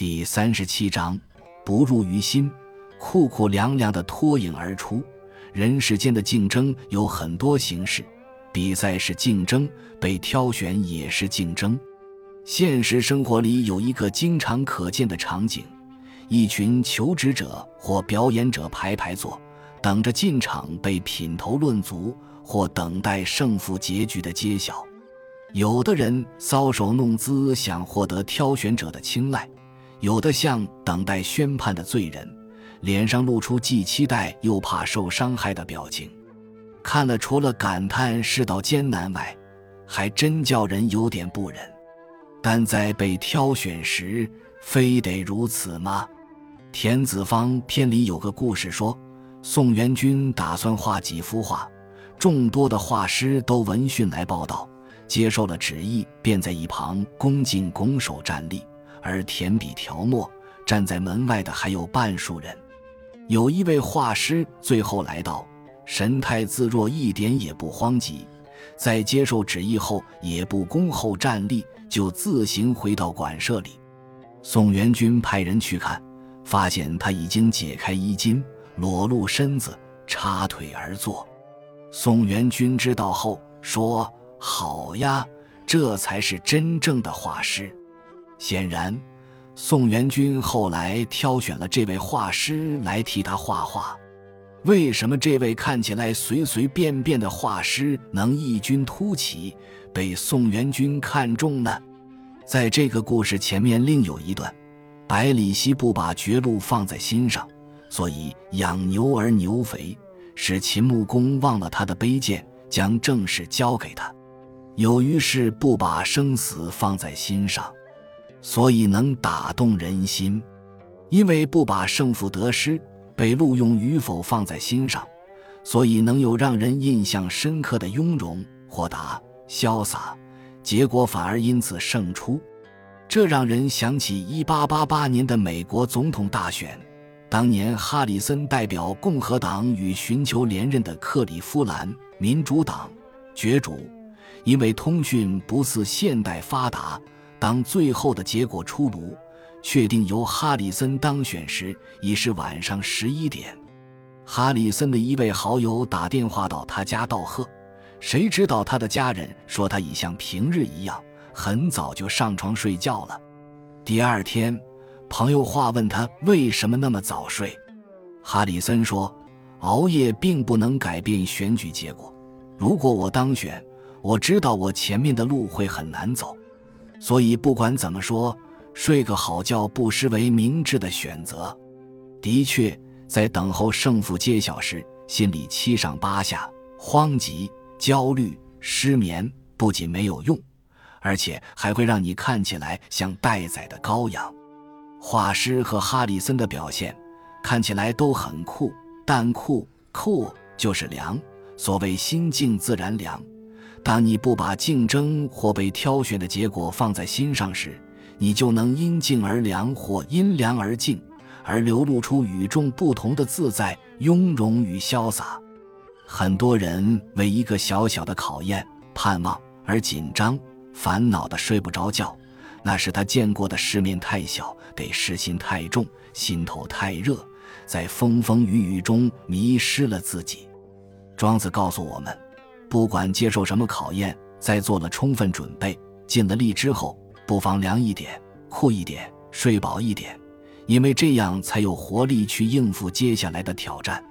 第三十七章，不入于心，酷酷凉凉的脱颖而出。人世间的竞争有很多形式，比赛是竞争，被挑选也是竞争。现实生活里有一个经常可见的场景：一群求职者或表演者排排坐，等着进场被品头论足，或等待胜负结局的揭晓。有的人搔首弄姿，想获得挑选者的青睐；有的像等待宣判的罪人，脸上露出既期待又怕受伤害的表情。看了，除了感叹世道艰难外，还真叫人有点不忍。但在被挑选时，非得如此吗？田子方篇里有个故事说，宋元君打算画几幅画，众多的画师都闻讯来报道。接受了旨意，便在一旁恭敬拱手站立，而填笔调墨。站在门外的还有半数人。有一位画师最后来到，神态自若，一点也不慌急。在接受旨意后，也不恭候站立，就自行回到馆舍里。宋元君派人去看，发现他已经解开衣襟，裸露身子，插腿而坐。宋元君知道后说。好呀，这才是真正的画师。显然，宋元君后来挑选了这位画师来替他画画。为什么这位看起来随随便便的画师能异军突起，被宋元君看中呢？在这个故事前面另有一段：百里奚不把绝路放在心上，所以养牛而牛肥，使秦穆公忘了他的卑贱，将政事交给他。有于是不把生死放在心上，所以能打动人心；因为不把胜负得失、被录用与否放在心上，所以能有让人印象深刻的雍容、豁达、潇洒，结果反而因此胜出。这让人想起1888年的美国总统大选，当年哈里森代表共和党与寻求连任的克里夫兰民主党角逐。因为通讯不似现代发达，当最后的结果出炉，确定由哈里森当选时，已是晚上十一点。哈里森的一位好友打电话到他家道贺，谁知道他的家人说他已像平日一样，很早就上床睡觉了。第二天，朋友话问他为什么那么早睡，哈里森说：“熬夜并不能改变选举结果，如果我当选。”我知道我前面的路会很难走，所以不管怎么说，睡个好觉不失为明智的选择。的确，在等候胜负揭晓时，心里七上八下、慌急、焦虑、失眠，不仅没有用，而且还会让你看起来像待宰的羔羊。画师和哈里森的表现看起来都很酷，但酷酷就是凉。所谓心静自然凉。当你不把竞争或被挑选的结果放在心上时，你就能因静而凉或因凉而静，而流露出与众不同的自在、雍容与潇洒。很多人为一个小小的考验、盼望而紧张、烦恼的睡不着觉，那是他见过的世面太小，得失心太重，心头太热，在风风雨雨中迷失了自己。庄子告诉我们。不管接受什么考验，在做了充分准备、尽了力之后，不妨凉一点、酷一点、睡饱一点，因为这样才有活力去应付接下来的挑战。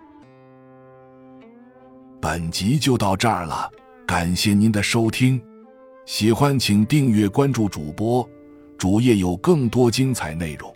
本集就到这儿了，感谢您的收听，喜欢请订阅关注主播，主页有更多精彩内容。